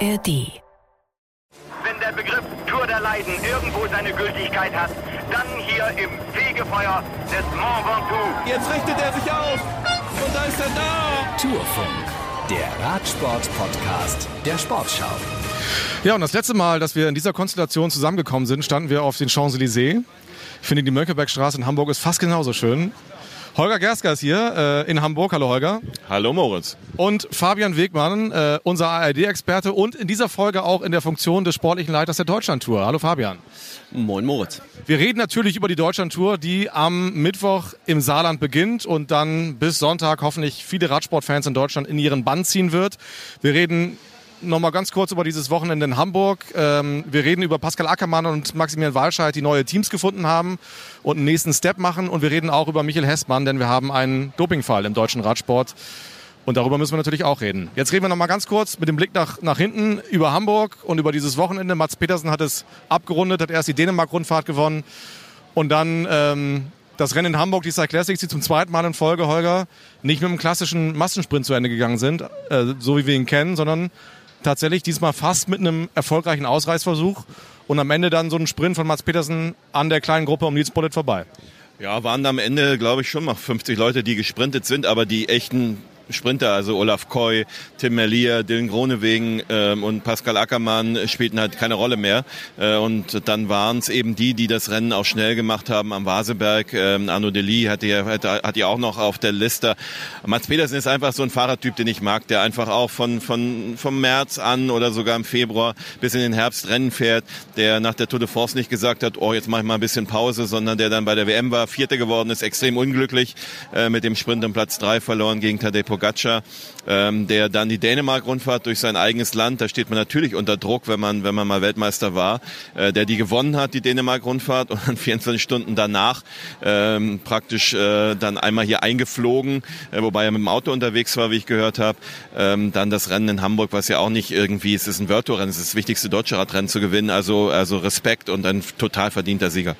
ARD. Wenn der Begriff Tour der Leiden irgendwo seine Gültigkeit hat, dann hier im Fegefeuer des Mont Ventoux. Jetzt richtet er sich auf und da ist er da. Tourfunk, der Radsport-Podcast der Sportschau. Ja, und das letzte Mal, dass wir in dieser Konstellation zusammengekommen sind, standen wir auf den Champs-Élysées. Ich finde, die Mönckebergstraße in Hamburg ist fast genauso schön. Holger Gersker ist hier äh, in Hamburg. Hallo Holger. Hallo Moritz. Und Fabian Wegmann, äh, unser ARD-Experte und in dieser Folge auch in der Funktion des sportlichen Leiters der Deutschlandtour. Hallo Fabian. Moin Moritz. Wir reden natürlich über die Deutschlandtour, die am Mittwoch im Saarland beginnt und dann bis Sonntag hoffentlich viele Radsportfans in Deutschland in ihren Bann ziehen wird. Wir reden nochmal ganz kurz über dieses Wochenende in Hamburg. Ähm, wir reden über Pascal Ackermann und Maximilian Walscheid, die neue Teams gefunden haben und einen nächsten Step machen. Und wir reden auch über Michael Hessmann, denn wir haben einen Dopingfall im deutschen Radsport. Und darüber müssen wir natürlich auch reden. Jetzt reden wir nochmal ganz kurz mit dem Blick nach, nach hinten über Hamburg und über dieses Wochenende. Mats Petersen hat es abgerundet, hat erst die Dänemark-Rundfahrt gewonnen und dann ähm, das Rennen in Hamburg, die Cyclassics, Classics, die zum zweiten Mal in Folge, Holger, nicht mit einem klassischen Massensprint zu Ende gegangen sind, äh, so wie wir ihn kennen, sondern tatsächlich diesmal fast mit einem erfolgreichen Ausreißversuch und am Ende dann so ein Sprint von Mats Petersen an der kleinen Gruppe um Nils Bullet vorbei. Ja, waren am Ende, glaube ich, schon mal 50 Leute, die gesprintet sind, aber die echten Sprinter, also Olaf Koy, Tim Merlier, Dylan Gronewegen ähm, und Pascal Ackermann spielten halt keine Rolle mehr. Äh, und dann waren es eben die, die das Rennen auch schnell gemacht haben am Vaseberg. Ähm, Arno Deli hatte ja, hatte, hat ja auch noch auf der Liste. Mats Petersen ist einfach so ein Fahrertyp, den ich mag, der einfach auch von, von, vom März an oder sogar im Februar bis in den Herbst Rennen fährt, der nach der Tour de France nicht gesagt hat, oh, jetzt mache ich mal ein bisschen Pause, sondern der dann bei der WM war, Vierter geworden ist, extrem unglücklich, äh, mit dem Sprint um Platz drei verloren gegen Tadej Pogacar, ähm, der dann die Dänemark-Rundfahrt durch sein eigenes Land, da steht man natürlich unter Druck, wenn man, wenn man mal Weltmeister war, äh, der die gewonnen hat, die Dänemark-Rundfahrt und dann 24 Stunden danach ähm, praktisch äh, dann einmal hier eingeflogen, äh, wobei er mit dem Auto unterwegs war, wie ich gehört habe. Ähm, dann das Rennen in Hamburg, was ja auch nicht irgendwie, es ist ein World Rennen, es ist das wichtigste deutsche Radrennen zu gewinnen, also, also Respekt und ein total verdienter Sieger.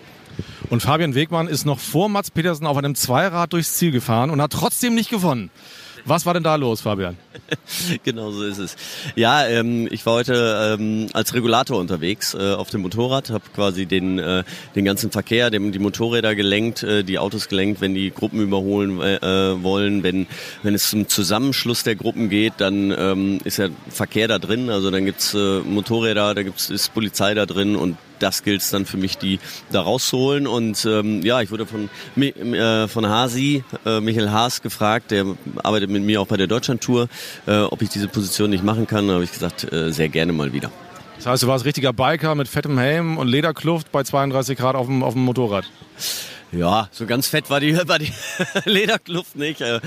Und Fabian Wegmann ist noch vor Mats Petersen auf einem Zweirad durchs Ziel gefahren und hat trotzdem nicht gewonnen. Was war denn da los, Fabian? genau so ist es. Ja, ähm, ich war heute ähm, als Regulator unterwegs äh, auf dem Motorrad, habe quasi den, äh, den ganzen Verkehr, dem, die Motorräder gelenkt, äh, die Autos gelenkt, wenn die Gruppen überholen äh, wollen. Wenn, wenn es zum Zusammenschluss der Gruppen geht, dann ähm, ist ja Verkehr da drin. Also dann gibt's äh, Motorräder, da gibt's ist Polizei da drin und das gilt es dann für mich, die da rauszuholen. Und ähm, ja, ich wurde von, äh, von Hasi, äh, Michael Haas, gefragt, der arbeitet mit mir auch bei der Deutschlandtour, äh, ob ich diese Position nicht machen kann. Da habe ich gesagt, äh, sehr gerne mal wieder. Das heißt, du warst richtiger Biker mit fettem Helm und Lederkluft bei 32 Grad auf dem, auf dem Motorrad. Ja, so ganz fett war die, war die Lederkluft nicht. Äh,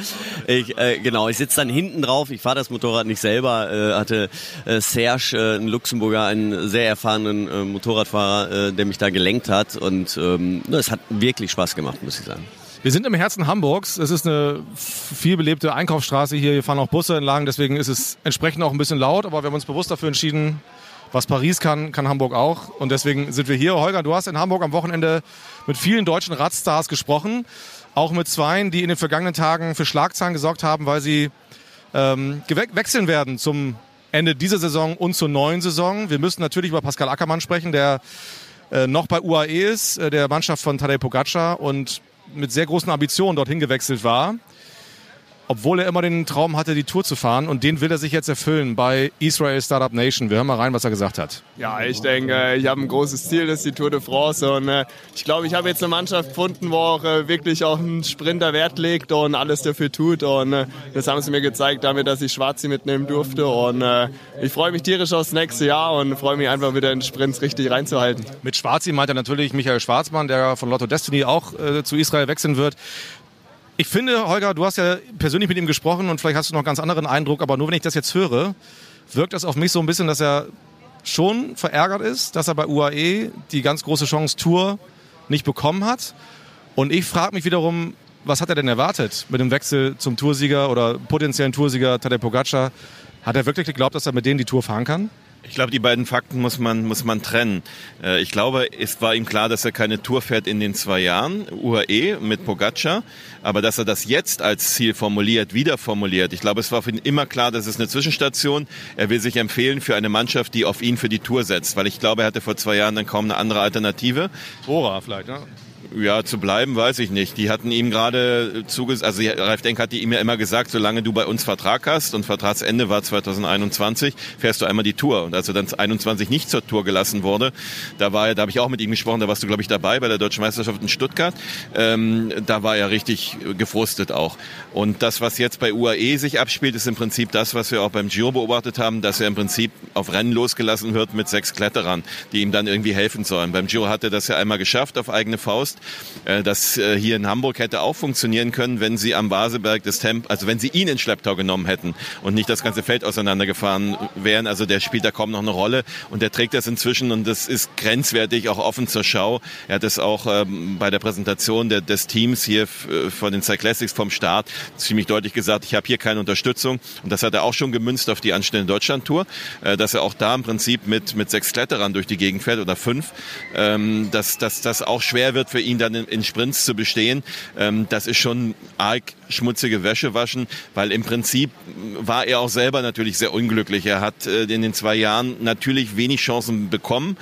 ich, äh, genau, ich sitze dann hinten drauf. Ich fahre das Motorrad nicht selber. Äh, hatte äh, Serge, äh, ein Luxemburger, einen sehr erfahrenen äh, Motorradfahrer, äh, der mich da gelenkt hat. Und ähm, es hat wirklich Spaß gemacht, muss ich sagen. Wir sind im Herzen Hamburgs. Es ist eine vielbelebte Einkaufsstraße hier. Hier fahren auch Busse entlang. Deswegen ist es entsprechend auch ein bisschen laut. Aber wir haben uns bewusst dafür entschieden, was Paris kann, kann Hamburg auch. Und deswegen sind wir hier. Holger, du hast in Hamburg am Wochenende mit vielen deutschen Radstars gesprochen. Auch mit zweien, die in den vergangenen Tagen für Schlagzeilen gesorgt haben, weil sie ähm, wechseln werden zum Ende dieser Saison und zur neuen Saison. Wir müssen natürlich über Pascal Ackermann sprechen, der äh, noch bei UAE ist, äh, der Mannschaft von Tadej Pogacar und mit sehr großen Ambitionen dorthin gewechselt war obwohl er immer den Traum hatte, die Tour zu fahren. Und den will er sich jetzt erfüllen bei Israel Startup Nation. Wir hören mal rein, was er gesagt hat. Ja, ich denke, ich habe ein großes Ziel, das ist die Tour de France. Und äh, ich glaube, ich habe jetzt eine Mannschaft gefunden, wo auch äh, wirklich auch ein Sprinter Wert legt und alles dafür tut. Und äh, das haben sie mir gezeigt, damit, dass ich Schwarzi mitnehmen durfte. Und ich freue mich tierisch aufs nächste Jahr und freue mich einfach wieder in Sprints richtig reinzuhalten. Mit Schwarzi meint er natürlich Michael Schwarzmann, der von Lotto Destiny auch äh, zu Israel wechseln wird. Ich finde, Holger, du hast ja persönlich mit ihm gesprochen und vielleicht hast du noch einen ganz anderen Eindruck, aber nur wenn ich das jetzt höre, wirkt das auf mich so ein bisschen, dass er schon verärgert ist, dass er bei UAE die ganz große Chance Tour nicht bekommen hat. Und ich frage mich wiederum, was hat er denn erwartet mit dem Wechsel zum Toursieger oder potenziellen Toursieger Tadej Pogacar? Hat er wirklich geglaubt, dass er mit denen die Tour fahren kann? Ich glaube, die beiden Fakten muss man, muss man trennen. Äh, ich glaube, es war ihm klar, dass er keine Tour fährt in den zwei Jahren, UAE mit Pogacar, aber dass er das jetzt als Ziel formuliert, wieder formuliert. Ich glaube, es war für ihn immer klar, dass es eine Zwischenstation. Er will sich empfehlen für eine Mannschaft, die auf ihn für die Tour setzt, weil ich glaube, er hatte vor zwei Jahren dann kaum eine andere Alternative. Bora vielleicht, ne? Ja, zu bleiben weiß ich nicht. Die hatten ihm gerade zugesagt, also Ralf Denk hatte ihm ja immer gesagt, solange du bei uns Vertrag hast und Vertragsende war 2021, fährst du einmal die Tour. Und als er dann 21 nicht zur Tour gelassen wurde, da war er, da habe ich auch mit ihm gesprochen, da warst du glaube ich dabei bei der Deutschen Meisterschaft in Stuttgart. Ähm, da war er richtig gefrustet auch. Und das, was jetzt bei UAE sich abspielt, ist im Prinzip das, was wir auch beim Giro beobachtet haben, dass er im Prinzip auf Rennen losgelassen wird mit sechs Kletterern, die ihm dann irgendwie helfen sollen. Beim Giro hat er das ja einmal geschafft auf eigene Faust. Äh, das äh, hier in Hamburg hätte auch funktionieren können, wenn sie am Baseberg des Temp, also wenn sie ihn in Schlepptau genommen hätten und nicht das ganze Feld auseinandergefahren wären. Also der spielt da kaum noch eine Rolle und der trägt das inzwischen und das ist grenzwertig, auch offen zur Schau. Er hat es auch ähm, bei der Präsentation des Teams hier äh, von den Cyclassics vom Start ziemlich deutlich gesagt, ich habe hier keine Unterstützung und das hat er auch schon gemünzt auf die anstehende Deutschland-Tour, dass er auch da im Prinzip mit, mit sechs Kletterern durch die Gegend fährt oder fünf, ähm, dass das auch schwer wird für ihn dann in, in Sprints zu bestehen. Ähm, das ist schon arg schmutzige Wäsche waschen, weil im Prinzip war er auch selber natürlich sehr unglücklich. Er hat äh, in den zwei Jahren natürlich wenig Chancen bekommen,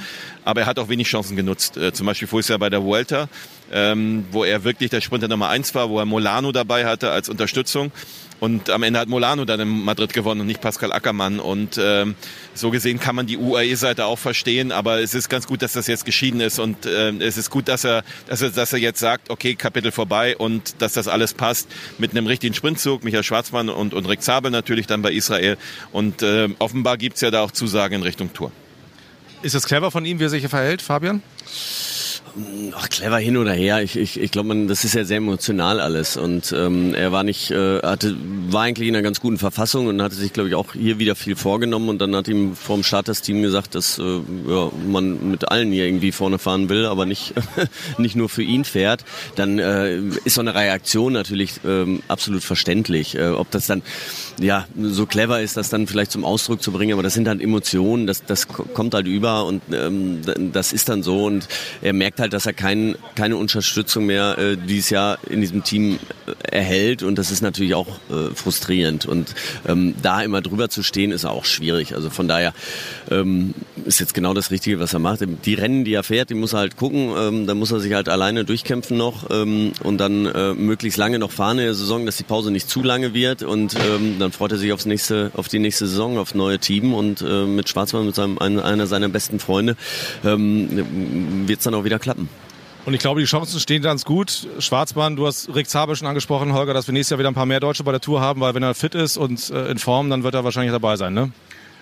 aber er hat auch wenig Chancen genutzt. Äh, zum Beispiel vorher ja bei der Vuelta, ähm, wo er wirklich der Sprinter Nummer eins war, wo er Molano dabei hatte als Unterstützung. Und am Ende hat Molano dann in Madrid gewonnen und nicht Pascal Ackermann. Und ähm, so gesehen kann man die UAE-Seite auch verstehen, aber es ist ganz gut, dass das jetzt geschieden ist und äh, es ist gut, dass er, dass er, dass er jetzt sagt, okay, Kapitel vorbei und dass das alles passt mit einem richtigen Sprintzug. Michael Schwarzmann und, und Rick Zabel natürlich dann bei Israel. Und äh, offenbar gibt's ja da auch Zusagen in Richtung Tour. Ist es clever von ihm, wie er sich hier verhält, Fabian? Ach, clever hin oder her. Ich, ich, ich glaube, das ist ja sehr emotional alles. Und ähm, er war nicht, äh, hatte, war eigentlich in einer ganz guten Verfassung und hatte sich, glaube ich, auch hier wieder viel vorgenommen. Und dann hat ihm Start das Team gesagt, dass äh, ja, man mit allen hier irgendwie vorne fahren will, aber nicht, nicht nur für ihn fährt. Dann äh, ist so eine Reaktion natürlich ähm, absolut verständlich. Äh, ob das dann ja so clever ist, das dann vielleicht zum Ausdruck zu bringen, aber das sind halt Emotionen, das, das kommt halt über und ähm, das ist dann so. Und er merkt halt, halt, dass er kein, keine Unterstützung mehr äh, dieses Jahr in diesem Team äh, erhält und das ist natürlich auch äh, frustrierend und ähm, da immer drüber zu stehen ist auch schwierig. Also von daher ähm, ist jetzt genau das Richtige, was er macht. Die Rennen, die er fährt, die muss er halt gucken. Ähm, da muss er sich halt alleine durchkämpfen noch ähm, und dann äh, möglichst lange noch fahren in der Saison, dass die Pause nicht zu lange wird und ähm, dann freut er sich aufs nächste, auf die nächste Saison, auf neue Team und äh, mit Schwarzmann, mit seinem einer seiner besten Freunde, ähm, wird es dann auch wieder klappen. Und ich glaube, die Chancen stehen ganz gut. Schwarzmann, du hast Rick Zabel schon angesprochen, Holger, dass wir nächstes Jahr wieder ein paar mehr Deutsche bei der Tour haben, weil wenn er fit ist und äh, in Form, dann wird er wahrscheinlich dabei sein, ne?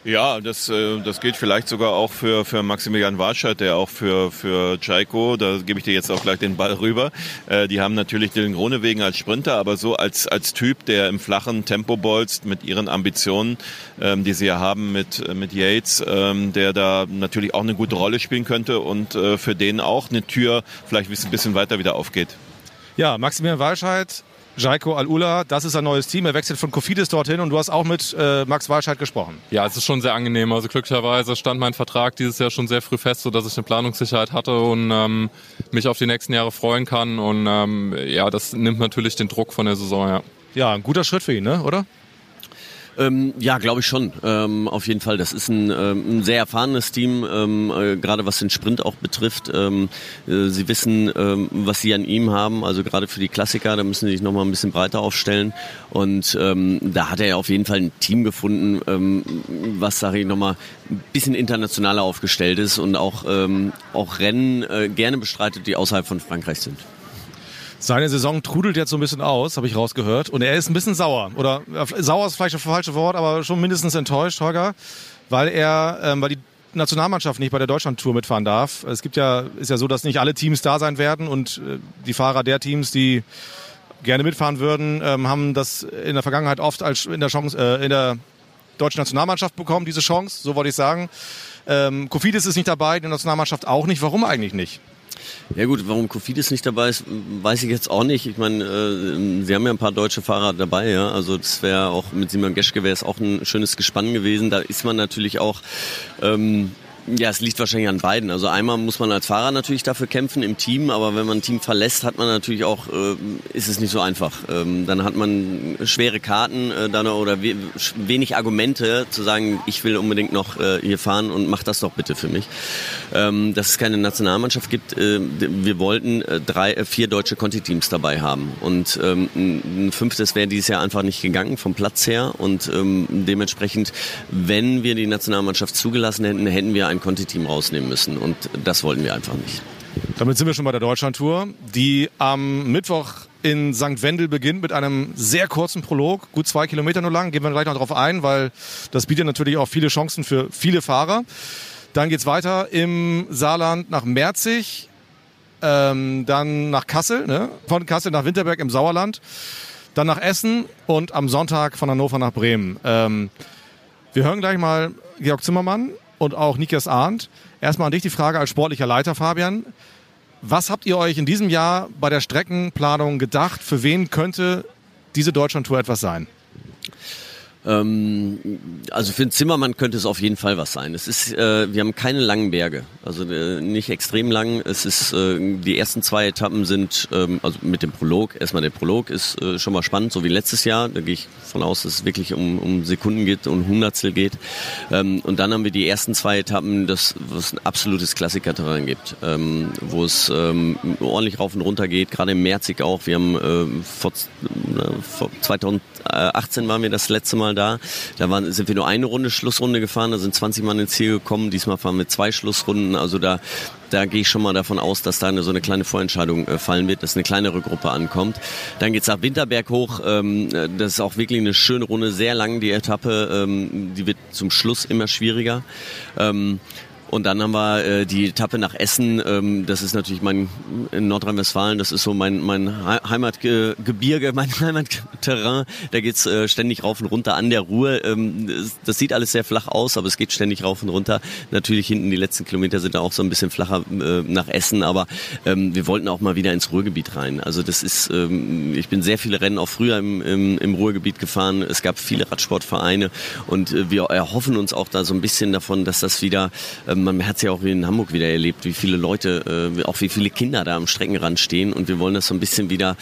Ja, das, äh, das gilt vielleicht sogar auch für, für Maximilian Warscheid, der auch für, für Chaiko, da gebe ich dir jetzt auch gleich den Ball rüber. Äh, die haben natürlich Dylan Gronewegen als Sprinter, aber so als, als Typ, der im flachen Tempo bolzt mit ihren Ambitionen, ähm, die sie ja haben mit, mit Yates, ähm, der da natürlich auch eine gute Rolle spielen könnte und äh, für den auch eine Tür vielleicht ein bisschen weiter wieder aufgeht. Ja, Maximilian Walscheid Jaiko Al-Ula, das ist ein neues Team. Er wechselt von Kofidis dorthin und du hast auch mit äh, Max Walscheid gesprochen. Ja, es ist schon sehr angenehm. Also glücklicherweise stand mein Vertrag dieses Jahr schon sehr früh fest, sodass ich eine Planungssicherheit hatte und ähm, mich auf die nächsten Jahre freuen kann. Und ähm, ja, das nimmt natürlich den Druck von der Saison, ja. Ja, ein guter Schritt für ihn, ne? oder? Ähm, ja, glaube ich schon. Ähm, auf jeden Fall. Das ist ein, ähm, ein sehr erfahrenes Team, ähm, äh, gerade was den Sprint auch betrifft. Ähm, äh, sie wissen, ähm, was sie an ihm haben. Also gerade für die Klassiker, da müssen sie sich nochmal ein bisschen breiter aufstellen. Und da hat er ja auf jeden Fall ein Team gefunden, was, sage ich nochmal, ein bisschen internationaler aufgestellt ist und auch, auch Rennen äh, gerne bestreitet, die außerhalb von Frankreich sind. Seine Saison trudelt jetzt so ein bisschen aus, habe ich rausgehört. Und er ist ein bisschen sauer. Oder äh, sauer ist vielleicht das falsche Wort, aber schon mindestens enttäuscht, Holger, weil er, ähm, weil die Nationalmannschaft nicht bei der Deutschlandtour mitfahren darf. Es gibt ja, ist ja so, dass nicht alle Teams da sein werden und äh, die Fahrer der Teams, die gerne mitfahren würden, ähm, haben das in der Vergangenheit oft als in der Chance, äh, in der deutschen Nationalmannschaft bekommen, diese Chance, so wollte ich sagen. Ähm, Kofidis ist nicht dabei, die Nationalmannschaft auch nicht. Warum eigentlich nicht? Ja gut, warum Kofidis nicht dabei ist, weiß ich jetzt auch nicht. Ich meine, äh, sie haben ja ein paar deutsche Fahrer dabei, ja. Also das wäre auch mit Simon Geschke wäre es auch ein schönes Gespann gewesen. Da ist man natürlich auch ähm, ja, es liegt wahrscheinlich an beiden. Also einmal muss man als Fahrer natürlich dafür kämpfen im Team, aber wenn man ein Team verlässt, hat man natürlich auch, äh, ist es nicht so einfach. Ähm, dann hat man schwere Karten äh, dann oder we wenig Argumente zu sagen, ich will unbedingt noch äh, hier fahren und mach das doch bitte für mich. Ähm, dass es keine Nationalmannschaft gibt, äh, wir wollten äh, drei, äh, vier deutsche Conti-Teams dabei haben und ähm, ein fünftes wäre dieses Jahr einfach nicht gegangen vom Platz her und ähm, dementsprechend, wenn wir die Nationalmannschaft zugelassen hätten, hätten wir ein Conti-Team rausnehmen müssen. Und das wollten wir einfach nicht. Damit sind wir schon bei der Deutschlandtour, die am Mittwoch in St. Wendel beginnt mit einem sehr kurzen Prolog, gut zwei Kilometer nur lang. Gehen wir gleich noch drauf ein, weil das bietet natürlich auch viele Chancen für viele Fahrer. Dann geht es weiter im Saarland nach Merzig, ähm, dann nach Kassel, ne? von Kassel nach Winterberg im Sauerland, dann nach Essen und am Sonntag von Hannover nach Bremen. Ähm, wir hören gleich mal Georg Zimmermann und auch Nikias Arndt. Erstmal an dich die Frage als sportlicher Leiter, Fabian. Was habt ihr euch in diesem Jahr bei der Streckenplanung gedacht? Für wen könnte diese Deutschlandtour etwas sein? Ähm, also für einen Zimmermann könnte es auf jeden Fall was sein. Es ist, äh, wir haben keine langen Berge, also äh, nicht extrem lang. Es ist, äh, die ersten zwei Etappen sind, ähm, also mit dem Prolog, erstmal der Prolog ist äh, schon mal spannend, so wie letztes Jahr. Da gehe ich von aus, dass es wirklich um, um Sekunden geht, um Hundertstel geht. Ähm, und dann haben wir die ersten zwei Etappen, das was ein absolutes Klassikerterrain gibt, ähm, wo es ähm, ordentlich rauf und runter geht, gerade im Merzig auch. Wir haben äh, vor, äh, vor 2018 waren wir das letzte Mal da. Da waren, sind wir nur eine Runde Schlussrunde gefahren, da sind 20 Mann ins Ziel gekommen. Diesmal fahren wir zwei Schlussrunden. Also da, da gehe ich schon mal davon aus, dass da eine, so eine kleine Vorentscheidung äh, fallen wird, dass eine kleinere Gruppe ankommt. Dann geht's nach Winterberg hoch. Ähm, das ist auch wirklich eine schöne Runde, sehr lang die Etappe. Ähm, die wird zum Schluss immer schwieriger. Ähm, und dann haben wir äh, die Etappe nach Essen. Ähm, das ist natürlich mein in Nordrhein-Westfalen. Das ist so mein mein Heimatgebirge, mein Heimatterrain. Da geht's äh, ständig rauf und runter an der Ruhr. Ähm, das, das, sieht alles sehr flach aus, aber es geht ständig rauf und runter. Natürlich hinten die letzten Kilometer sind auch so ein bisschen flacher äh, nach Essen, aber ähm, wir wollten auch mal wieder ins Ruhrgebiet rein. Also das ist, ähm, ich bin sehr viele Rennen auch früher im, im, im Ruhrgebiet gefahren. Es gab viele Radsportvereine und äh, wir erhoffen uns auch da so ein bisschen davon, dass das wieder ähm, man hat es ja auch in Hamburg wieder erlebt, wie viele Leute, äh, auch wie viele Kinder da am Streckenrand stehen. Und wir wollen das so ein bisschen wieder,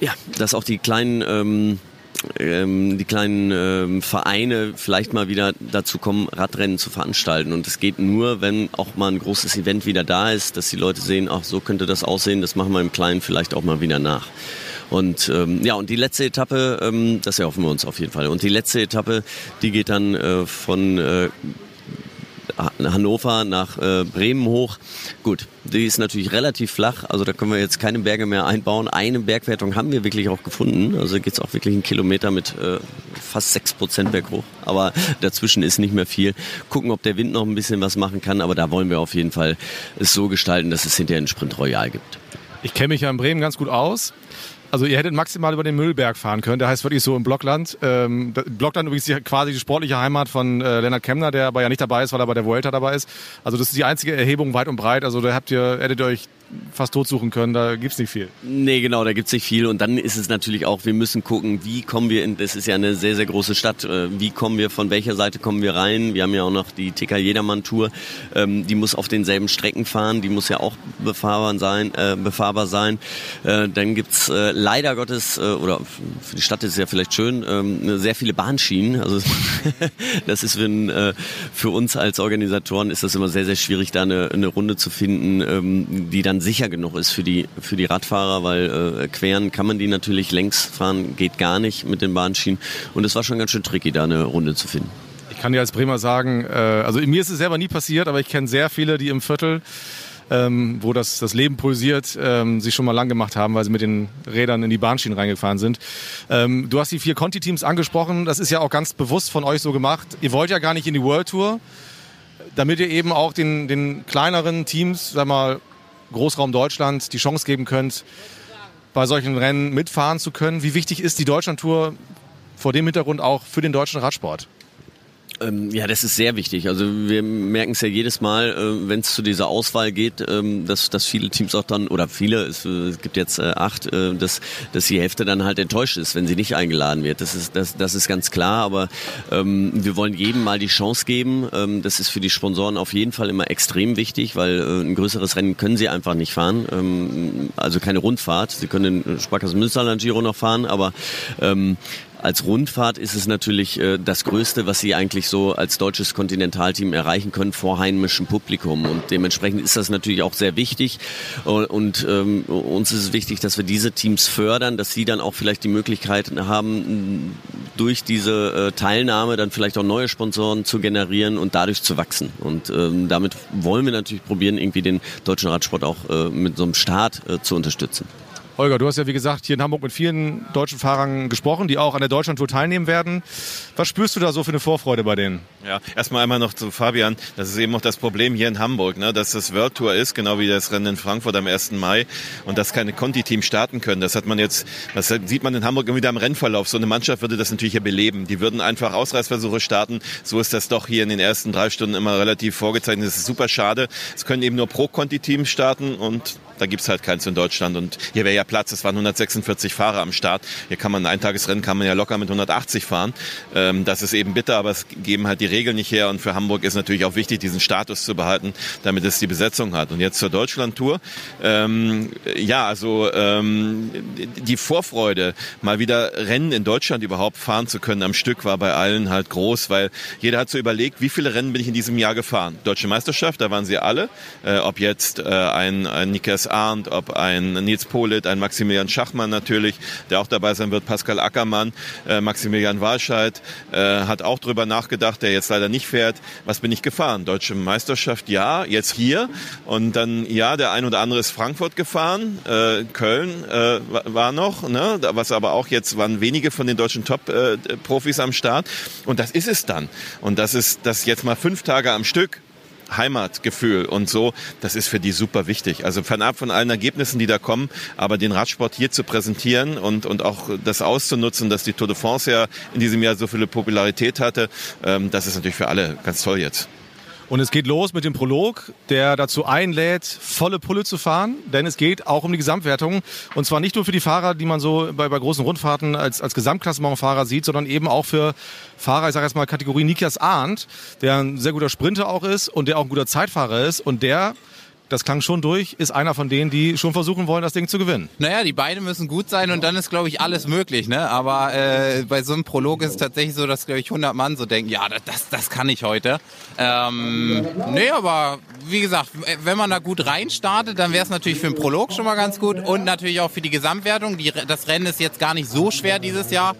ja, dass auch die kleinen ähm, ähm, die kleinen ähm, Vereine vielleicht mal wieder dazu kommen, Radrennen zu veranstalten. Und es geht nur, wenn auch mal ein großes Event wieder da ist, dass die Leute sehen, ach, so könnte das aussehen, das machen wir im Kleinen vielleicht auch mal wieder nach. Und ähm, ja, und die letzte Etappe, ähm, das erhoffen wir uns auf jeden Fall. Und die letzte Etappe, die geht dann äh, von äh, Hannover nach äh, Bremen hoch. Gut, die ist natürlich relativ flach, also da können wir jetzt keine Berge mehr einbauen. Eine Bergwertung haben wir wirklich auch gefunden, also geht es auch wirklich einen Kilometer mit äh, fast sechs Prozent berghoch, aber dazwischen ist nicht mehr viel. Gucken, ob der Wind noch ein bisschen was machen kann, aber da wollen wir auf jeden Fall es so gestalten, dass es hinterher einen Sprint Royal gibt. Ich kenne mich ja in Bremen ganz gut aus. Also ihr hättet maximal über den Müllberg fahren können. Der heißt wirklich so im Blockland. Ähm, Blockland übrigens die, quasi die sportliche Heimat von äh, Lennart Kemner, der aber ja nicht dabei ist, weil er bei der Vuelta dabei ist. Also das ist die einzige Erhebung weit und breit. Also da habt ihr, hättet ihr euch fast totsuchen können, da gibt's nicht viel. Nee, genau, da gibt's nicht viel. Und dann ist es natürlich auch, wir müssen gucken, wie kommen wir in, das ist ja eine sehr, sehr große Stadt, äh, wie kommen wir, von welcher Seite kommen wir rein? Wir haben ja auch noch die TK Jedermann-Tour, ähm, die muss auf denselben Strecken fahren, die muss ja auch befahrbar sein. Äh, befahrbar sein. Äh, dann gibt's äh, leider Gottes, oder für die Stadt ist es ja vielleicht schön, ähm, sehr viele Bahnschienen. Also das ist für, für uns als Organisatoren ist das immer sehr, sehr schwierig, da eine, eine Runde zu finden, ähm, die dann sicher genug ist für die, für die Radfahrer, weil äh, queren kann man die natürlich längs fahren, geht gar nicht mit den Bahnschienen. Und es war schon ganz schön tricky, da eine Runde zu finden. Ich kann dir als Bremer sagen, äh, also mir ist es selber nie passiert, aber ich kenne sehr viele, die im Viertel ähm, wo das, das Leben pulsiert, ähm, sich schon mal lang gemacht haben, weil sie mit den Rädern in die Bahnschienen reingefahren sind. Ähm, du hast die vier Conti-Teams angesprochen. Das ist ja auch ganz bewusst von euch so gemacht. Ihr wollt ja gar nicht in die World Tour, damit ihr eben auch den, den kleineren Teams, sag mal, Großraum Deutschland die Chance geben könnt, bei solchen Rennen mitfahren zu können. Wie wichtig ist die Deutschlandtour vor dem Hintergrund auch für den deutschen Radsport? Ähm, ja, das ist sehr wichtig. Also wir merken es ja jedes Mal, äh, wenn es zu dieser Auswahl geht, ähm, dass, dass viele Teams auch dann, oder viele, es, äh, gibt jetzt äh, acht, äh, dass, dass die Hälfte dann halt enttäuscht ist, wenn sie nicht eingeladen wird. Das ist, das, das ist ganz klar, aber ähm, wir wollen jedem mal die Chance geben. Ähm, das ist für die Sponsoren auf jeden Fall immer extrem wichtig, weil äh, ein größeres Rennen können sie einfach nicht fahren. Ähm, also keine Rundfahrt. Sie können den Sparkassen Münsterland Giro noch fahren, aber ähm, als Rundfahrt ist es natürlich äh, das Größte, was sie eigentlich so als deutsches Kontinentalteam erreichen können vor heimischem Publikum. Und dementsprechend ist das natürlich auch sehr wichtig. Und, und ähm, uns ist es wichtig, dass wir diese Teams fördern, dass sie dann auch vielleicht die Möglichkeit haben, durch diese äh, Teilnahme dann vielleicht auch neue Sponsoren zu generieren und dadurch zu wachsen. Und ähm, damit wollen wir natürlich probieren, irgendwie den deutschen Radsport auch äh, mit so einem Start äh, zu unterstützen. Holger, du hast ja wie gesagt hier in Hamburg mit vielen deutschen Fahrern gesprochen, die auch an der Deutschlandtour teilnehmen werden. Was spürst du da so für eine Vorfreude bei denen? Ja, erstmal einmal noch zu Fabian. Das ist eben auch das Problem hier in Hamburg, ne? dass das World Tour ist, genau wie das Rennen in Frankfurt am 1. Mai und dass keine Conti-Teams starten können. Das hat man jetzt, das sieht man in Hamburg immer wieder am Rennverlauf. So eine Mannschaft würde das natürlich hier beleben. Die würden einfach Ausreißversuche starten. So ist das doch hier in den ersten drei Stunden immer relativ vorgezeichnet. Das ist super schade. Es können eben nur Pro-Conti-Teams starten und da gibt's halt keins in Deutschland. Und hier wäre ja Platz. Es waren 146 Fahrer am Start. Hier kann man ein Eintagesrennen kann man ja locker mit 180 fahren. Ähm, das ist eben bitter, aber es geben halt die Regeln nicht her. Und für Hamburg ist natürlich auch wichtig, diesen Status zu behalten, damit es die Besetzung hat. Und jetzt zur Deutschland-Tour. Ähm, ja, also ähm, die Vorfreude, mal wieder Rennen in Deutschland überhaupt fahren zu können am Stück, war bei allen halt groß, weil jeder hat so überlegt, wie viele Rennen bin ich in diesem Jahr gefahren. Deutsche Meisterschaft, da waren sie alle. Äh, ob jetzt äh, ein, ein Nikas Arndt, ob ein Nils Polit, ein Maximilian Schachmann natürlich, der auch dabei sein wird, Pascal Ackermann, äh, Maximilian Walscheid äh, hat auch drüber nachgedacht, der jetzt leider nicht fährt. Was bin ich gefahren? Deutsche Meisterschaft, ja, jetzt hier. Und dann, ja, der ein oder andere ist Frankfurt gefahren, äh, Köln äh, war noch, ne? was aber auch jetzt waren wenige von den deutschen Top-Profis äh, am Start. Und das ist es dann. Und das ist das jetzt mal fünf Tage am Stück Heimatgefühl und so, das ist für die super wichtig. Also fernab von allen Ergebnissen, die da kommen, aber den Radsport hier zu präsentieren und, und auch das auszunutzen, dass die Tour de France ja in diesem Jahr so viele Popularität hatte, ähm, das ist natürlich für alle ganz toll jetzt. Und es geht los mit dem Prolog, der dazu einlädt, volle Pulle zu fahren, denn es geht auch um die Gesamtwertung. Und zwar nicht nur für die Fahrer, die man so bei, bei großen Rundfahrten als, als Gesamtklassementfahrer sieht, sondern eben auch für Fahrer, ich sage jetzt mal Kategorie Nikias Arndt, der ein sehr guter Sprinter auch ist und der auch ein guter Zeitfahrer ist und der das klang schon durch, ist einer von denen, die schon versuchen wollen, das Ding zu gewinnen. Naja, die Beine müssen gut sein und dann ist, glaube ich, alles möglich. Ne? Aber äh, bei so einem Prolog ist es tatsächlich so, dass, glaube ich, 100 Mann so denken, ja, das, das kann ich heute. Ähm, nee, aber wie gesagt, wenn man da gut reinstartet, dann wäre es natürlich für den Prolog schon mal ganz gut und natürlich auch für die Gesamtwertung. Die, das Rennen ist jetzt gar nicht so schwer dieses Jahr.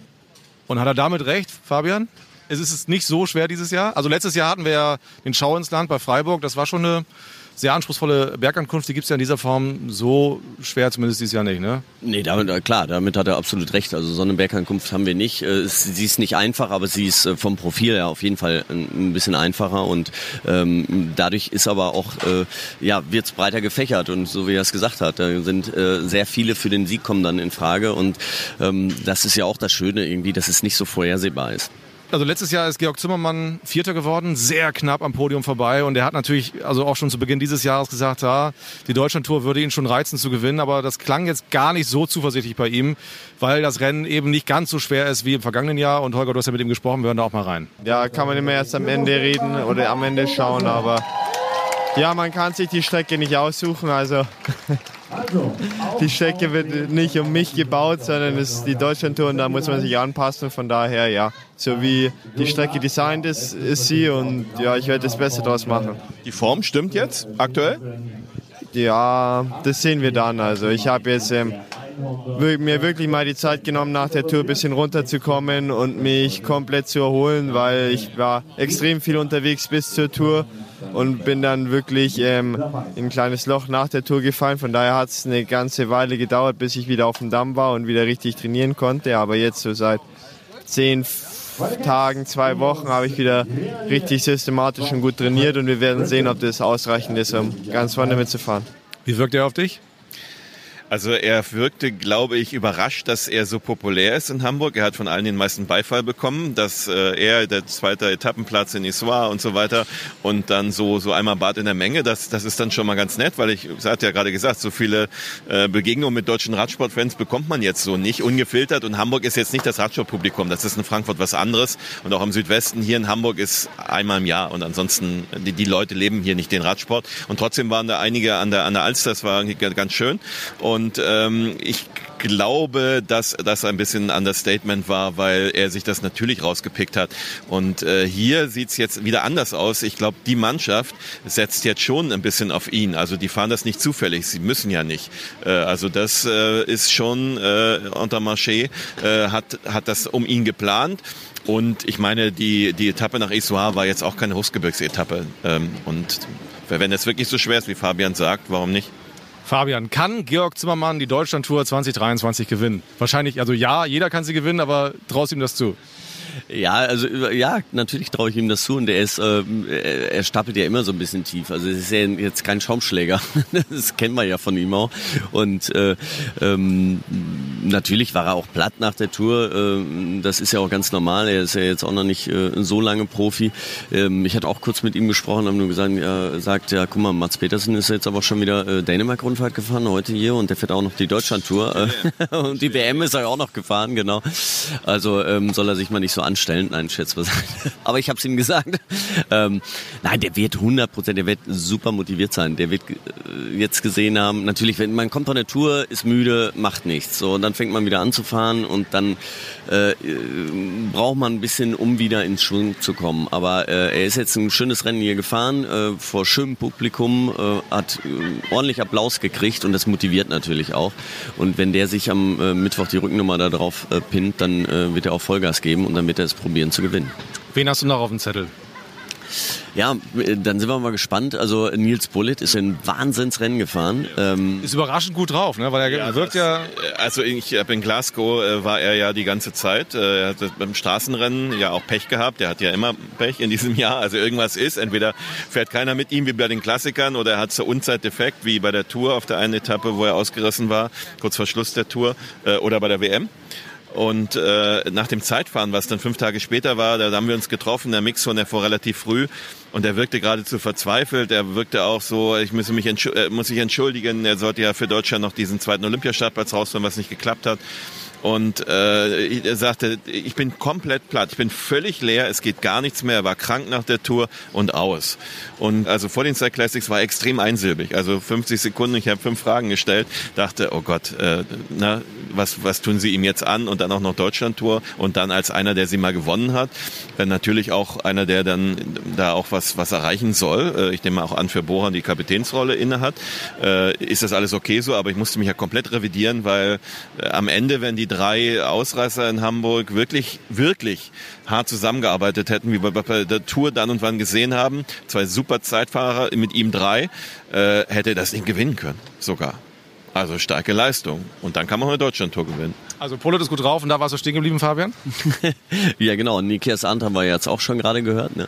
Und hat er damit recht, Fabian? Es ist nicht so schwer dieses Jahr. Also letztes Jahr hatten wir ja den Schau ins Land bei Freiburg. Das war schon eine sehr anspruchsvolle Bergankunft, die gibt es ja in dieser Form so schwer zumindest dieses Jahr nicht, ne? Nee, damit, äh, klar, damit hat er absolut recht. Also so eine Bergankunft haben wir nicht. Äh, sie ist nicht einfach, aber sie ist äh, vom Profil her auf jeden Fall ein bisschen einfacher und ähm, dadurch ist aber auch, äh, ja, wird es breiter gefächert und so wie er es gesagt hat, da sind äh, sehr viele für den Sieg kommen dann in Frage und ähm, das ist ja auch das Schöne irgendwie, dass es nicht so vorhersehbar ist. Also letztes Jahr ist Georg Zimmermann Vierter geworden, sehr knapp am Podium vorbei. Und er hat natürlich also auch schon zu Beginn dieses Jahres gesagt, ja, die Deutschlandtour würde ihn schon reizen zu gewinnen. Aber das klang jetzt gar nicht so zuversichtlich bei ihm, weil das Rennen eben nicht ganz so schwer ist wie im vergangenen Jahr. Und Holger, du hast ja mit ihm gesprochen, wir hören da auch mal rein. Ja, kann man immer erst am Ende reden oder am Ende schauen. Aber ja, man kann sich die Strecke nicht aussuchen. Also die Strecke wird nicht um mich gebaut, sondern es ist die Deutschlandtour und da muss man sich anpassen. Von daher, ja, so wie die Strecke designt ist, ist sie und ja, ich werde das Beste daraus machen. Die Form stimmt jetzt aktuell? Ja, das sehen wir dann. Also ich habe jetzt ähm, mir wirklich mal die Zeit genommen, nach der Tour ein bisschen runterzukommen und mich komplett zu erholen, weil ich war extrem viel unterwegs bis zur Tour und bin dann wirklich ähm, in ein kleines Loch nach der Tour gefallen. Von daher hat es eine ganze Weile gedauert, bis ich wieder auf dem Damm war und wieder richtig trainieren konnte. Aber jetzt so seit zehn Tagen, zwei Wochen habe ich wieder richtig systematisch und gut trainiert und wir werden sehen, ob das ausreichend ist, um ganz vorne mitzufahren. Wie wirkt er auf dich? Also er wirkte, glaube ich, überrascht, dass er so populär ist in Hamburg. Er hat von allen den meisten Beifall bekommen, dass äh, er der zweite Etappenplatz in Issoire und so weiter und dann so so einmal Bad in der Menge. Das das ist dann schon mal ganz nett, weil ich, ich hatte ja gerade gesagt, so viele äh, Begegnungen mit deutschen Radsportfans bekommt man jetzt so nicht ungefiltert. Und Hamburg ist jetzt nicht das Radsportpublikum. Das ist in Frankfurt was anderes und auch im Südwesten. Hier in Hamburg ist einmal im Jahr und ansonsten die, die Leute leben hier nicht den Radsport. Und trotzdem waren da einige an der an der Alster. Das war ganz schön und und ähm, ich glaube, dass das ein bisschen ein Understatement war, weil er sich das natürlich rausgepickt hat. Und äh, hier sieht's jetzt wieder anders aus. Ich glaube, die Mannschaft setzt jetzt schon ein bisschen auf ihn. Also die fahren das nicht zufällig. Sie müssen ja nicht. Äh, also das äh, ist schon äh, Intermarché äh, hat hat das um ihn geplant. Und ich meine, die, die Etappe nach Issoire war jetzt auch keine Hochgebirgsetappe. Ähm, und wenn es wirklich so schwer ist, wie Fabian sagt, warum nicht? Fabian, kann Georg Zimmermann die Deutschlandtour 2023 gewinnen? Wahrscheinlich, also ja, jeder kann sie gewinnen, aber traust ihm das zu? Ja, also ja, natürlich traue ich ihm das zu und er ist, äh, er stapelt ja immer so ein bisschen tief. Also es ist ja jetzt kein Schaumschläger, das kennen wir ja von ihm auch. Und äh, ähm, natürlich war er auch platt nach der Tour. Äh, das ist ja auch ganz normal. Er ist ja jetzt auch noch nicht äh, so lange Profi. Ähm, ich hatte auch kurz mit ihm gesprochen, haben nur gesagt, er sagt, ja, guck mal, Mats Petersen ist jetzt aber schon wieder äh, Dänemark-Rundfahrt gefahren heute hier und der fährt auch noch die Deutschland-Tour. und die WM ist er auch noch gefahren, genau. Also ähm, soll er sich mal nicht so anstellen. Nein, schätze was. aber ich habe es ihm gesagt. Ähm, nein, der wird 100 Prozent, der wird super motiviert sein. Der wird äh, jetzt gesehen haben, natürlich, wenn man kommt von der Tour, ist müde, macht nichts. So, und dann fängt man wieder an zu fahren und dann äh, braucht man ein bisschen, um wieder ins Schwung zu kommen. Aber äh, er ist jetzt ein schönes Rennen hier gefahren, äh, vor schönem Publikum, äh, hat äh, ordentlich Applaus gekriegt und das motiviert natürlich auch. Und wenn der sich am äh, Mittwoch die Rückennummer da drauf äh, pinnt, dann äh, wird er auch Vollgas geben und dann wird er es probieren zu gewinnen. Wen hast du noch auf dem Zettel? Ja, dann sind wir mal gespannt. Also Nils Bullitt ist ein Wahnsinnsrennen gefahren. Ähm ist überraschend gut drauf, ne? weil er ja, wirkt ja... Also ich, in Glasgow äh, war er ja die ganze Zeit. Äh, er hat beim Straßenrennen ja auch Pech gehabt. Er hat ja immer Pech in diesem Jahr. Also irgendwas ist. Entweder fährt keiner mit ihm wie bei den Klassikern oder er hat zur Unzeit defekt, wie bei der Tour auf der einen Etappe, wo er ausgerissen war, kurz vor Schluss der Tour, äh, oder bei der WM. Und äh, nach dem Zeitfahren, was dann fünf Tage später war, da haben wir uns getroffen, der Mixon, der vor relativ früh. Und er wirkte geradezu verzweifelt. Er wirkte auch so, ich muss mich äh, muss sich entschuldigen. Er sollte ja für Deutschland noch diesen zweiten Olympiastartplatz rausholen, was nicht geklappt hat. Und äh, er sagte, ich bin komplett platt, ich bin völlig leer, es geht gar nichts mehr. Er war krank nach der Tour und aus. Und also vor den Side Classics war extrem einsilbig. Also 50 Sekunden, ich habe fünf Fragen gestellt, dachte, oh Gott, äh, na, was, was tun sie ihm jetzt an? Und dann auch noch Deutschland-Tour und dann als einer, der sie mal gewonnen hat. Dann natürlich auch einer, der dann da auch was, was erreichen soll. Äh, ich nehme auch an, für Bohan die Kapitänsrolle inne hat. Äh, ist das alles okay so? Aber ich musste mich ja komplett revidieren, weil äh, am Ende, wenn die drei Ausreißer in Hamburg wirklich, wirklich hart zusammengearbeitet hätten, wie wir bei der Tour dann und wann gesehen haben, zwei super Zeitfahrer, mit ihm drei, äh, hätte das Ding gewinnen können, sogar. Also starke Leistung. Und dann kann man auch eine Deutschland-Tour gewinnen. Also Polo ist gut drauf und da warst du stehen geblieben, Fabian? ja, genau. Nikias Ant haben wir jetzt auch schon gerade gehört. Ne?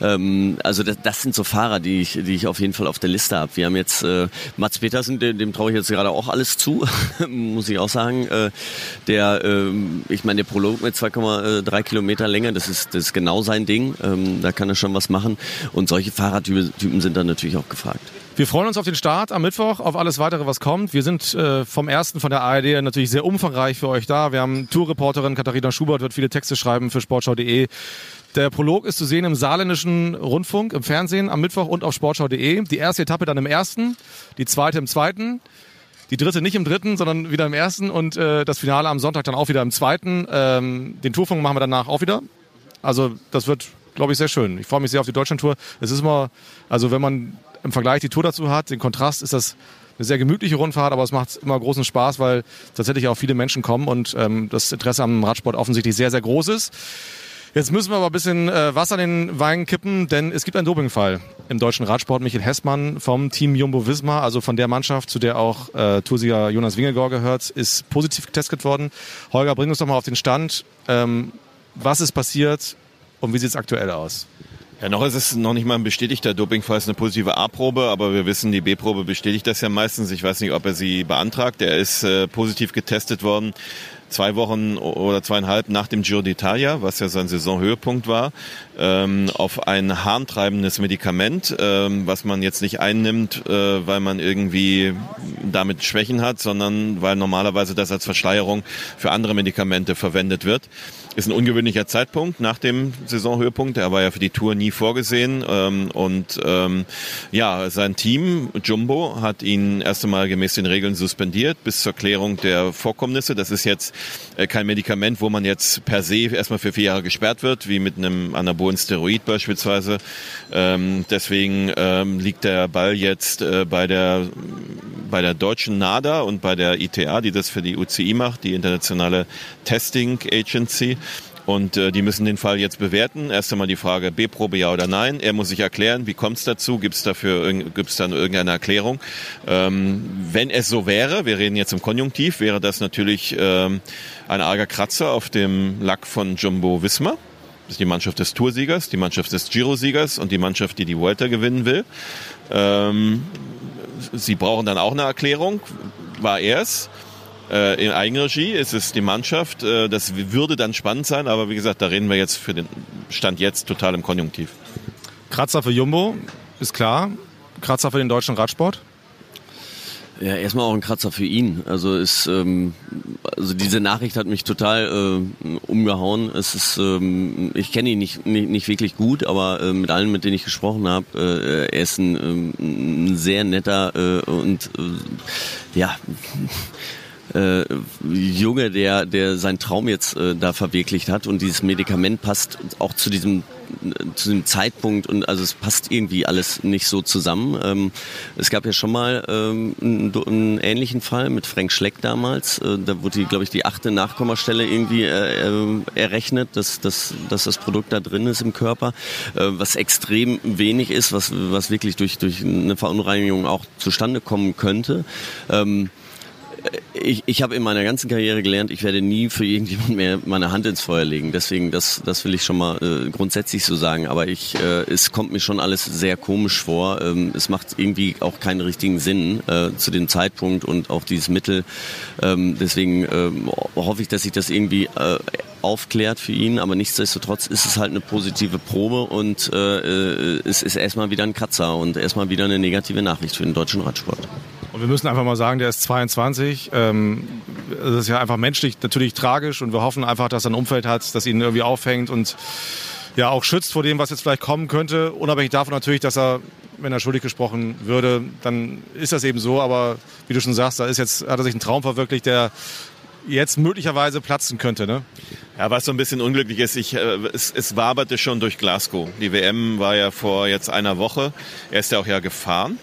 Ähm, also das, das, sind so Fahrer, die ich, die ich auf jeden Fall auf der Liste habe. Wir haben jetzt äh, Mats Petersen, dem, dem traue ich jetzt gerade auch alles zu, muss ich auch sagen. Äh, der, äh, ich meine, der Prolog mit 2,3 Kilometer Länge, das ist, das ist genau sein Ding. Ähm, da kann er schon was machen. Und solche Fahrertypen sind dann natürlich auch gefragt. Wir freuen uns auf den Start am Mittwoch, auf alles weitere, was kommt. Wir sind äh, vom ersten von der ARD natürlich sehr umfangreich für euch da. Wir haben Tourreporterin Katharina Schubert, wird viele Texte schreiben für sportschau.de. Der Prolog ist zu sehen im saarländischen Rundfunk, im Fernsehen am Mittwoch und auf sportschau.de. Die erste Etappe dann im ersten, die zweite im zweiten, die dritte nicht im dritten, sondern wieder im ersten und äh, das Finale am Sonntag dann auch wieder im zweiten. Ähm, den Tourfunk machen wir danach auch wieder. Also das wird, glaube ich, sehr schön. Ich freue mich sehr auf die Deutschlandtour. Es ist immer, also wenn man im Vergleich die Tour dazu hat, den Kontrast, ist das eine sehr gemütliche Rundfahrt, aber es macht immer großen Spaß, weil tatsächlich auch viele Menschen kommen und ähm, das Interesse am Radsport offensichtlich sehr, sehr groß ist. Jetzt müssen wir aber ein bisschen äh, Wasser in den Wein kippen, denn es gibt einen Dopingfall im deutschen Radsport. Michael Hessmann vom Team Jumbo Visma, also von der Mannschaft, zu der auch äh, Toursieger Jonas Wingegaard gehört, ist positiv getestet worden. Holger, bring uns doch mal auf den Stand. Ähm, was ist passiert und wie sieht es aktuell aus? Ja, noch ist es noch nicht mal ein bestätigter Dopingfall, es ist eine positive A-Probe, aber wir wissen, die B-Probe bestätigt das ja meistens. Ich weiß nicht, ob er sie beantragt. Er ist äh, positiv getestet worden zwei Wochen oder zweieinhalb nach dem Giro d'Italia, was ja sein Saisonhöhepunkt war, ähm, auf ein harntreibendes Medikament, ähm, was man jetzt nicht einnimmt, äh, weil man irgendwie damit Schwächen hat, sondern weil normalerweise das als Verschleierung für andere Medikamente verwendet wird. Ist ein ungewöhnlicher Zeitpunkt nach dem Saisonhöhepunkt. Er war ja für die Tour nie vorgesehen. Ähm, und ähm, ja, sein Team, Jumbo, hat ihn erst einmal gemäß den Regeln suspendiert bis zur Klärung der Vorkommnisse. Das ist jetzt kein Medikament, wo man jetzt per se erstmal für vier Jahre gesperrt wird, wie mit einem anabolen Steroid beispielsweise. Ähm, deswegen ähm, liegt der Ball jetzt äh, bei der bei der deutschen NADA und bei der ITA, die das für die UCI macht, die internationale Testing Agency. Und äh, die müssen den Fall jetzt bewerten. Erst einmal die Frage B-Probe ja oder nein. Er muss sich erklären, wie kommt es dazu? Gibt es dafür gibt's dann irgendeine Erklärung? Ähm, wenn es so wäre, wir reden jetzt im Konjunktiv, wäre das natürlich ähm, ein arger Kratzer auf dem Lack von Jumbo Wismar. Das ist die Mannschaft des Toursiegers, die Mannschaft des Giro-Siegers und die Mannschaft, die die Vuelta gewinnen will. Ähm, sie brauchen dann auch eine Erklärung. War er es? Äh, in Eigenregie ist es die Mannschaft. Äh, das würde dann spannend sein, aber wie gesagt, da reden wir jetzt für den Stand jetzt total im Konjunktiv. Kratzer für Jumbo, ist klar. Kratzer für den deutschen Radsport? Ja, erstmal auch ein Kratzer für ihn. Also ist, ähm, also diese Nachricht hat mich total äh, umgehauen. Es ist, ähm, ich kenne ihn nicht, nicht, nicht wirklich gut, aber äh, mit allen, mit denen ich gesprochen habe, äh, er ist ein, ähm, ein sehr netter äh, und äh, ja äh, Junge, der, der seinen Traum jetzt äh, da verwirklicht hat und dieses Medikament passt auch zu diesem zu dem Zeitpunkt und also es passt irgendwie alles nicht so zusammen. Ähm, es gab ja schon mal ähm, einen, einen, ähnlichen Fall mit Frank Schleck damals. Äh, da wurde, glaube ich, die achte Nachkommastelle irgendwie äh, äh, errechnet, dass, dass, dass das Produkt da drin ist im Körper, äh, was extrem wenig ist, was, was wirklich durch, durch eine Verunreinigung auch zustande kommen könnte. Ähm, ich, ich habe in meiner ganzen Karriere gelernt, ich werde nie für irgendjemand mehr meine Hand ins Feuer legen. Deswegen, das, das will ich schon mal äh, grundsätzlich so sagen. Aber ich, äh, es kommt mir schon alles sehr komisch vor. Ähm, es macht irgendwie auch keinen richtigen Sinn äh, zu dem Zeitpunkt und auch dieses Mittel. Ähm, deswegen ähm, hoffe ich, dass sich das irgendwie äh, aufklärt für ihn. Aber nichtsdestotrotz ist es halt eine positive Probe und äh, äh es ist erstmal wieder ein Kratzer und erstmal wieder eine negative Nachricht für den deutschen Radsport. Und wir müssen einfach mal sagen, der ist 22. Ähm, das ist ja einfach menschlich natürlich tragisch und wir hoffen einfach, dass er ein Umfeld hat, das ihn irgendwie aufhängt und ja auch schützt vor dem, was jetzt vielleicht kommen könnte. Unabhängig davon natürlich, dass er, wenn er schuldig gesprochen würde, dann ist das eben so. Aber wie du schon sagst, da ist jetzt, hat er sich einen Traum verwirklicht, der jetzt möglicherweise platzen könnte. Ne? Ja, was so ein bisschen unglücklich ist, ich, äh, es, es waberte schon durch Glasgow. Die WM war ja vor jetzt einer Woche. Er ist ja auch ja gefahren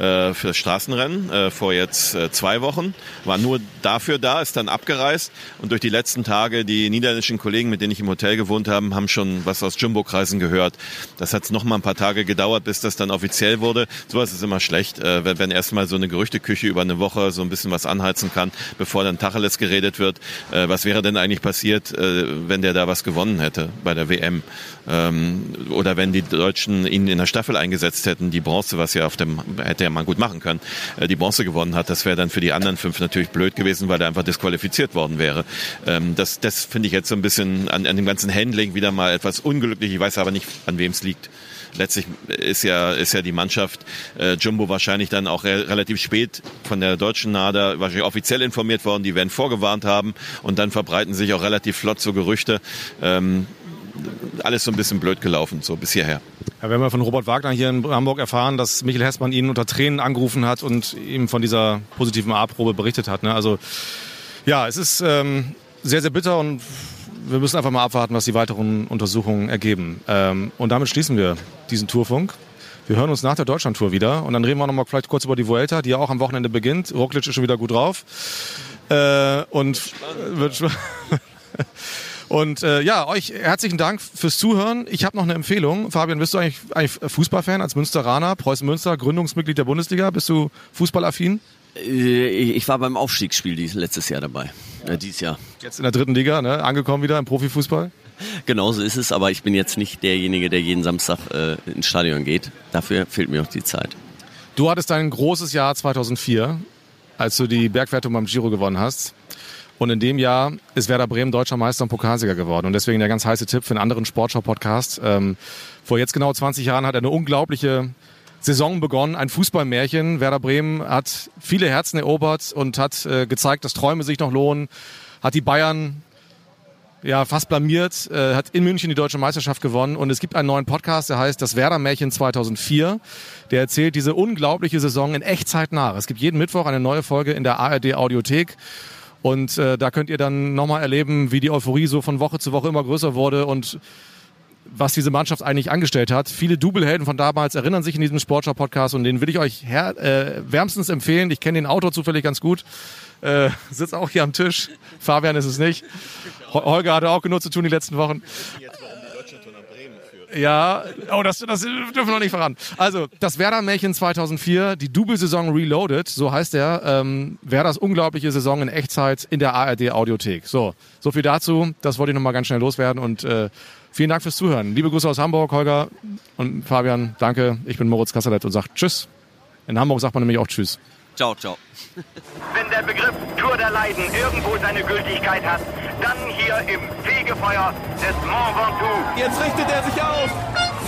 äh, für das Straßenrennen äh, vor jetzt äh, zwei Wochen. War nur dafür da, ist dann abgereist und durch die letzten Tage die niederländischen Kollegen, mit denen ich im Hotel gewohnt habe, haben schon was aus Jumbo-Kreisen gehört. Das hat noch mal ein paar Tage gedauert, bis das dann offiziell wurde. Sowas ist immer schlecht, äh, wenn, wenn erstmal so eine Gerüchteküche über eine Woche so ein bisschen was anheizen kann, bevor dann Tacheles geredet wird. Äh, was wäre denn eigentlich passiert, äh, wenn der da was gewonnen hätte bei der WM? Ähm, oder wenn die Deutschen ihn in der Staffel eingesetzt hätten, die Bronze, was ja auf dem hätte er mal gut machen können, äh, die Bronze gewonnen hat, das wäre dann für die anderen fünf natürlich blöd gewesen, weil er einfach disqualifiziert worden wäre. Ähm, das das finde ich jetzt so ein bisschen an, an dem ganzen Handling wieder mal etwas unglücklich. Ich weiß aber nicht, an wem es liegt letztlich ist ja, ist ja die Mannschaft äh, Jumbo wahrscheinlich dann auch re relativ spät von der deutschen NADA wahrscheinlich offiziell informiert worden. Die werden vorgewarnt haben und dann verbreiten sich auch relativ flott so Gerüchte. Ähm, alles so ein bisschen blöd gelaufen, so bis hierher. Ja, wir haben ja von Robert Wagner hier in Hamburg erfahren, dass Michael Hessmann ihn unter Tränen angerufen hat und ihm von dieser positiven A-Probe berichtet hat. Ne? Also ja, es ist ähm, sehr, sehr bitter und wir müssen einfach mal abwarten, was die weiteren Untersuchungen ergeben. Ähm, und damit schließen wir diesen Tourfunk. Wir hören uns nach der Deutschlandtour wieder und dann reden wir noch mal vielleicht kurz über die Vuelta, die ja auch am Wochenende beginnt. Roglic ist schon wieder gut drauf. Äh, und wird Und äh, ja, euch herzlichen Dank fürs Zuhören. Ich habe noch eine Empfehlung. Fabian, bist du eigentlich, eigentlich Fußballfan als Münsteraner? Preußen Münster, Gründungsmitglied der Bundesliga. Bist du fußballaffin? Äh, ich war beim Aufstiegsspiel letztes Jahr dabei. Äh, dieses Jahr. Jetzt in der dritten Liga, ne? angekommen wieder im Profifußball? Genauso ist es, aber ich bin jetzt nicht derjenige, der jeden Samstag äh, ins Stadion geht. Dafür fehlt mir noch die Zeit. Du hattest dein großes Jahr 2004, als du die Bergwertung beim Giro gewonnen hast. Und in dem Jahr ist Werder Bremen deutscher Meister und Pokalsieger geworden. Und deswegen der ganz heiße Tipp für einen anderen Sportschau-Podcast. Ähm, vor jetzt genau 20 Jahren hat er eine unglaubliche Saison begonnen, ein Fußballmärchen. Werder Bremen hat viele Herzen erobert und hat äh, gezeigt, dass Träume sich noch lohnen. Hat die Bayern ja, fast blamiert, äh, hat in München die deutsche Meisterschaft gewonnen und es gibt einen neuen Podcast, der heißt Das Werder Märchen 2004. Der erzählt diese unglaubliche Saison in Echtzeit nach. Es gibt jeden Mittwoch eine neue Folge in der ARD Audiothek und äh, da könnt ihr dann nochmal erleben, wie die Euphorie so von Woche zu Woche immer größer wurde und was diese Mannschaft eigentlich angestellt hat. Viele Double-Helden von damals erinnern sich in diesem Sportschau-Podcast und den will ich euch her äh, wärmstens empfehlen. Ich kenne den Autor zufällig ganz gut. Äh, sitzt auch hier am Tisch. Fabian ist es nicht. Holger hatte auch genug zu tun die letzten Wochen. Ja, oh, das, das dürfen wir noch nicht verraten. Also, das Werder-Märchen 2004, die Double-Saison Reloaded, so heißt er. Ähm, Werders unglaubliche Saison in Echtzeit in der ARD-Audiothek. So, so viel dazu. Das wollte ich nochmal ganz schnell loswerden und äh, vielen Dank fürs Zuhören. Liebe Grüße aus Hamburg, Holger und Fabian, danke. Ich bin Moritz Kasselet und sage Tschüss. In Hamburg sagt man nämlich auch Tschüss. Ciao, ciao. Wenn der Begriff Tour der Leiden irgendwo seine Gültigkeit hat, dann hier im Fegefeuer des Mont Ventoux. Jetzt richtet er sich auf.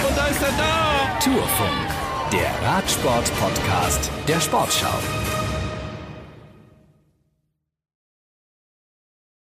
Und da ist er da. Tourfunk, der Radsport-Podcast der Sportschau.